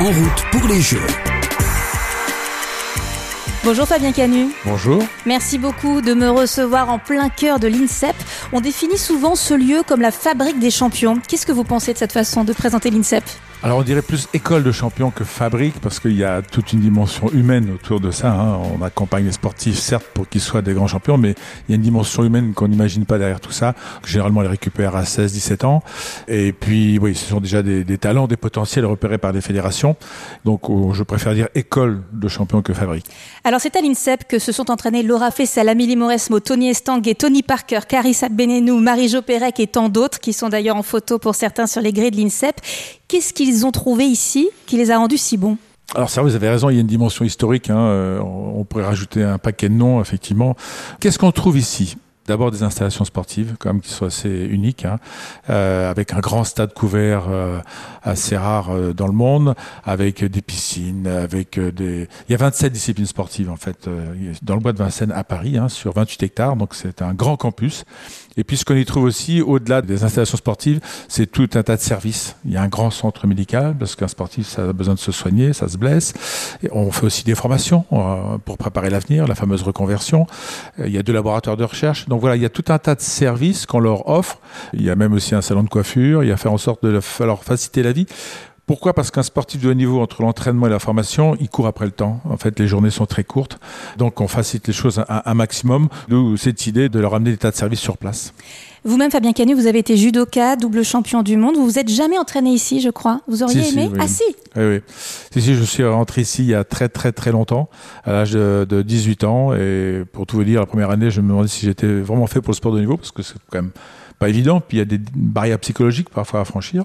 En route pour les Jeux. Bonjour Fabien Canu. Bonjour. Merci beaucoup de me recevoir en plein cœur de l'INSEP. On définit souvent ce lieu comme la fabrique des champions. Qu'est-ce que vous pensez de cette façon de présenter l'INSEP? Alors on dirait plus école de champions que fabrique parce qu'il y a toute une dimension humaine autour de ça. Hein. On accompagne les sportifs certes pour qu'ils soient des grands champions, mais il y a une dimension humaine qu'on n'imagine pas derrière tout ça. Généralement, on les récupère à 16-17 ans. Et puis oui, ce sont déjà des, talents, des potentiels repérés par les fédérations. Donc oh, je préfère dire école de champions que fabrique. Alors c'est à l'INSEP que se sont entraînés Laura Flessel, Amélie Mauresmo, Tony Estanguet, Tony Parker, Carissa Benenou, Marie-Jo Pérec et tant d'autres qui sont d'ailleurs en photo pour certains sur les grilles de l'INSEP. Qu'est-ce qu'ils ont trouvé ici qui les a rendus si bons alors ça, vous avez raison, il y a une dimension historique. Hein, euh, on pourrait rajouter un paquet de noms, effectivement. Qu'est-ce qu'on trouve ici? D'abord des installations sportives, quand même, qui sont assez uniques, hein, euh, avec un grand stade couvert euh, assez rare dans le monde, avec des piscines, avec des... Il y a 27 disciplines sportives, en fait, dans le bois de Vincennes à Paris, hein, sur 28 hectares, donc c'est un grand campus. Et puis ce qu'on y trouve aussi, au-delà des installations sportives, c'est tout un tas de services. Il y a un grand centre médical, parce qu'un sportif, ça a besoin de se soigner, ça se blesse. On fait aussi des formations pour préparer l'avenir, la fameuse reconversion. Il y a deux laboratoires de recherche. Donc voilà, il y a tout un tas de services qu'on leur offre. Il y a même aussi un salon de coiffure. Il y a faire en sorte de leur faciliter la vie. Pourquoi? Parce qu'un sportif de haut niveau, entre l'entraînement et la formation, il court après le temps. En fait, les journées sont très courtes. Donc, on facilite les choses un, un maximum. D'où cette idée de leur amener des tas de services sur place. Vous-même, Fabien Canu, vous avez été judoka, double champion du monde. Vous vous êtes jamais entraîné ici, je crois. Vous auriez si, aimé? si, oui. Ah si Oui, oui. Si, si, je suis rentré ici il y a très, très, très longtemps, à l'âge de, de 18 ans. Et pour tout vous dire, la première année, je me demandais si j'étais vraiment fait pour le sport de niveau, parce que c'est quand même pas évident. Puis il y a des barrières psychologiques parfois à franchir.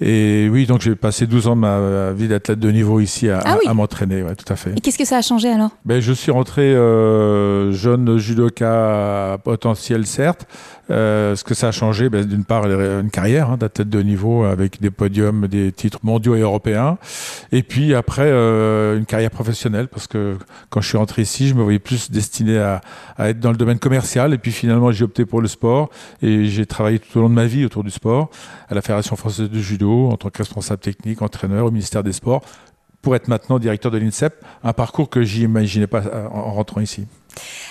Et oui, donc j'ai passé 12 ans de ma vie d'athlète de niveau ici à, Ah oui. à m'entraîner, ouais, tout à fait. Et qu'est-ce que ça a changé alors? Ben, je suis rentré euh, jeune judoka potentiel, certes. Euh, ce que ça a changé, ben, d'une part, une carrière hein, d'athlète de niveau avec des podiums, des titres mondiaux et européens. Et puis après, euh, une carrière professionnelle, parce que quand je suis rentré ici, je me voyais plus destiné à, à être dans le domaine commercial. Et puis finalement, j'ai opté pour le sport. Et j'ai travaillé tout au long de ma vie autour du sport, à la Fédération française de judo, en tant que responsable technique, entraîneur au ministère des Sports, pour être maintenant directeur de l'INSEP, un parcours que j'imaginais pas en, en rentrant ici.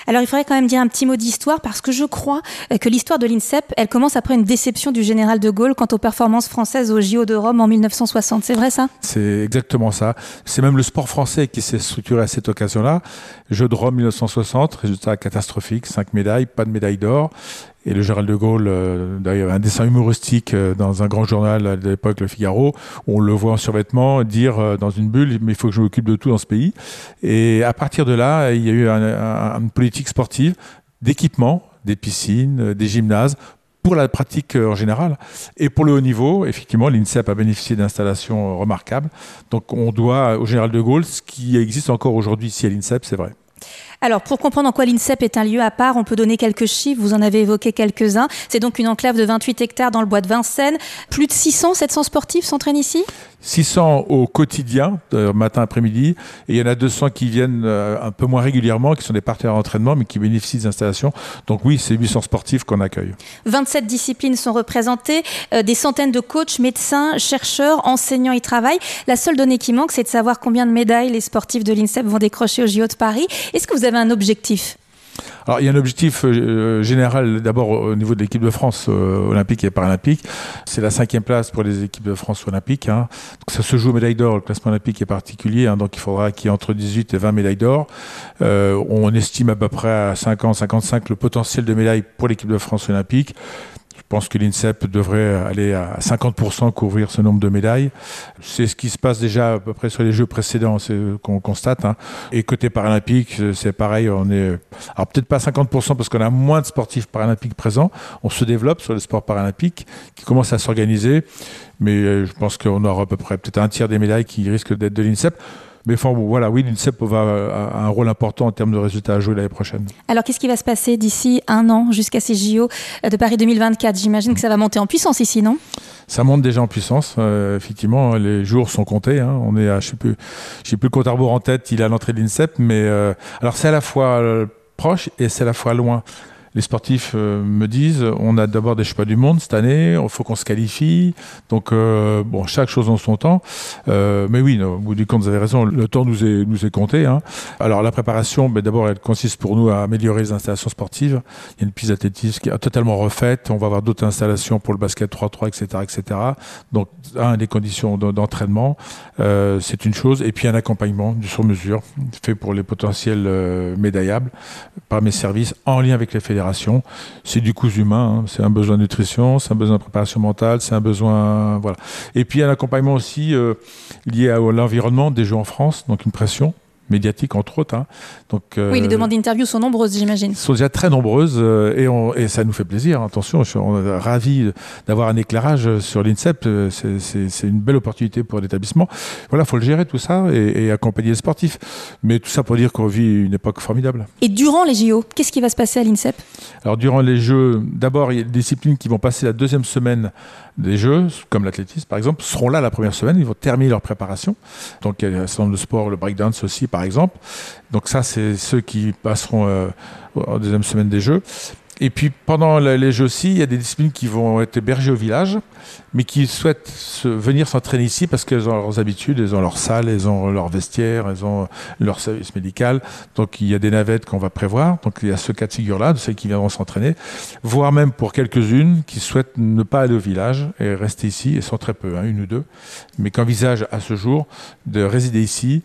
Alors il faudrait quand même dire un petit mot d'histoire parce que je crois que l'histoire de l'INSEP, elle commence après une déception du général de Gaulle quant aux performances françaises au JO de Rome en 1960. C'est vrai ça? C'est exactement ça. C'est même le sport français qui s'est structuré à cette occasion-là. Jeux de Rome 1960, résultat catastrophique, cinq médailles, pas de médaille d'or. Et le général de Gaulle, euh, d'ailleurs, un dessin humoristique euh, dans un grand journal de l'époque, Le Figaro, où on le voit en survêtement dire euh, dans une bulle, mais il faut que je m'occupe de tout dans ce pays. Et à partir de là, il y a eu un, un, une politique sportive d'équipement, des piscines, des gymnases, pour la pratique en général. Et pour le haut niveau, effectivement, l'INSEP a bénéficié d'installations remarquables. Donc on doit au général de Gaulle ce qui existe encore aujourd'hui ici à l'INSEP, c'est vrai. Alors, pour comprendre en quoi l'INSEP est un lieu à part, on peut donner quelques chiffres. Vous en avez évoqué quelques-uns. C'est donc une enclave de 28 hectares dans le bois de Vincennes. Plus de 600, 700 sportifs s'entraînent ici? 600 au quotidien, matin, après-midi. Et il y en a 200 qui viennent euh, un peu moins régulièrement, qui sont des partenaires d'entraînement, mais qui bénéficient des installations. Donc oui, c'est 800 sportifs qu'on accueille. 27 disciplines sont représentées. Euh, des centaines de coachs, médecins, chercheurs, enseignants y travaillent. La seule donnée qui manque, c'est de savoir combien de médailles les sportifs de l'INSEP vont décrocher au JO de Paris. Est-ce que vous avez un objectif? Alors, il y a un objectif euh, général d'abord au niveau de l'équipe de France euh, olympique et paralympique. C'est la cinquième place pour les équipes de France olympiques. Hein. Donc, ça se joue médaille d'or. Le classement olympique est particulier, hein, donc il faudra qu'il y ait entre 18 et 20 médailles d'or. Euh, on estime à peu près à 50, 55 le potentiel de médailles pour l'équipe de France olympique. Je pense que l'INSEP devrait aller à 50% couvrir ce nombre de médailles. C'est ce qui se passe déjà à peu près sur les Jeux précédents, c'est qu'on constate. Hein. Et côté paralympique, c'est pareil. On est, alors peut-être pas 50% parce qu'on a moins de sportifs paralympiques présents. On se développe sur le sport paralympique qui commence à s'organiser. Mais je pense qu'on aura à peu près peut-être un tiers des médailles qui risquent d'être de l'INSEP. Mais enfin, bon, voilà, oui, l'INSEP va a un rôle important en termes de résultats à jouer l'année prochaine. Alors, qu'est-ce qui va se passer d'ici un an jusqu'à ces JO de Paris 2024 J'imagine que ça va monter en puissance ici, non? Ça monte déjà en puissance. Euh, effectivement, les jours sont comptés. Hein. On est à, je sais plus, je sais plus le compte à rebours en tête. Il est à l'entrée de l'INSEP, mais euh, alors c'est à la fois euh, proche et c'est à la fois loin. Les sportifs euh, me disent on a d'abord des pas du monde cette année, il faut qu'on se qualifie. Donc, euh, bon, chaque chose en son temps. Euh, mais oui, au bout du compte, vous avez raison, le temps nous est, compté. Hein. Alors, la préparation, mais d'abord, elle consiste pour nous à améliorer les installations sportives. Il y a une piste d'athlétisme qui est totalement refaite. On va avoir d'autres installations pour le basket 3-3, etc., etc. Donc, un, des conditions d'entraînement, c'est une chose. Et puis, un accompagnement du sur-mesure fait pour les potentiels médaillables par mes services en lien avec les fédérations c'est du coût humain, hein. c'est un besoin de nutrition, c'est un besoin de préparation mentale, c'est un besoin. Voilà. Et puis un accompagnement aussi euh, lié à l'environnement des jeux en France, donc une pression médiatique entre autres. Hein. Donc, euh, oui, les demandes d'interview sont nombreuses, j'imagine. Sont déjà très nombreuses euh, et, on, et, ça nous fait plaisir. Attention, je suis ravi d'avoir un éclairage sur l'INSEP. Euh, c'est une belle opportunité pour l'établissement. Voilà, faut le gérer tout ça et, et, accompagner les sportifs. Mais tout ça pour dire qu'on vit une époque formidable. Et durant les JO, qu'est-ce qui va se passer à l'INSEP? Alors durant les Jeux, d'abord il y a des disciplines qui vont passer la deuxième semaine des Jeux, comme l'athlétisme par exemple, seront là la première semaine. Ils vont terminer leur préparation. Donc il y a un certain de sports, le breakdance aussi par exemple. Donc ça, c'est ceux qui passeront euh, en deuxième semaine des Jeux. Et puis pendant les Jeux aussi, il y a des disciplines qui vont être hébergées au village, mais qui souhaitent venir s'entraîner ici parce qu'elles ont leurs habitudes, elles ont leur salle, elles ont leur vestiaire, elles ont leur service médical. Donc il y a des navettes qu'on va prévoir. Donc il y a ce cas de figure-là, de celles qui viendront s'entraîner, voire même pour quelques-unes qui souhaitent ne pas aller au village et rester ici, et sont très peu, hein, une ou deux, mais qui envisagent à ce jour de résider ici.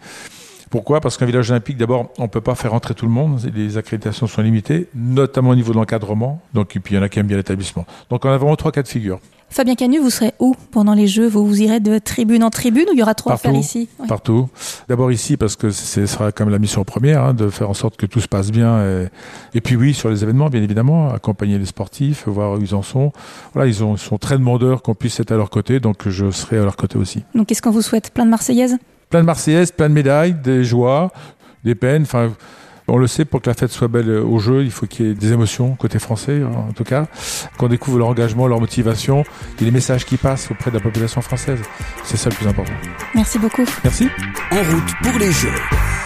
Pourquoi? Parce qu'un village olympique, d'abord, on ne peut pas faire entrer tout le monde. Les accréditations sont limitées, notamment au niveau de l'encadrement. Donc, et puis il y en a qui aiment bien l'établissement. Donc, on a vraiment trois cas de figure. Fabien Canu, vous serez où pendant les Jeux? Vous, vous irez de tribune en tribune ou il y aura trois à ici? Partout. D'abord ici, parce que ce sera comme la mission première, hein, de faire en sorte que tout se passe bien. Et, puis oui, sur les événements, bien évidemment, accompagner les sportifs, voir où ils en sont. Voilà, ils, ont, ils sont très demandeurs qu'on puisse être à leur côté, donc je serai à leur côté aussi. Donc qu'est-ce qu'on vous souhaite Plein de Marseillaises? Plein de Marseillaises, plein de médailles, des joies, des peines. Enfin, on le sait, pour que la fête soit belle au jeu, il faut qu'il y ait des émotions côté français, hein, en tout cas, qu'on découvre leur engagement, leur motivation, et les messages qui passent auprès de la population française. C'est ça le plus important. Merci beaucoup. Merci. En route pour les Jeux.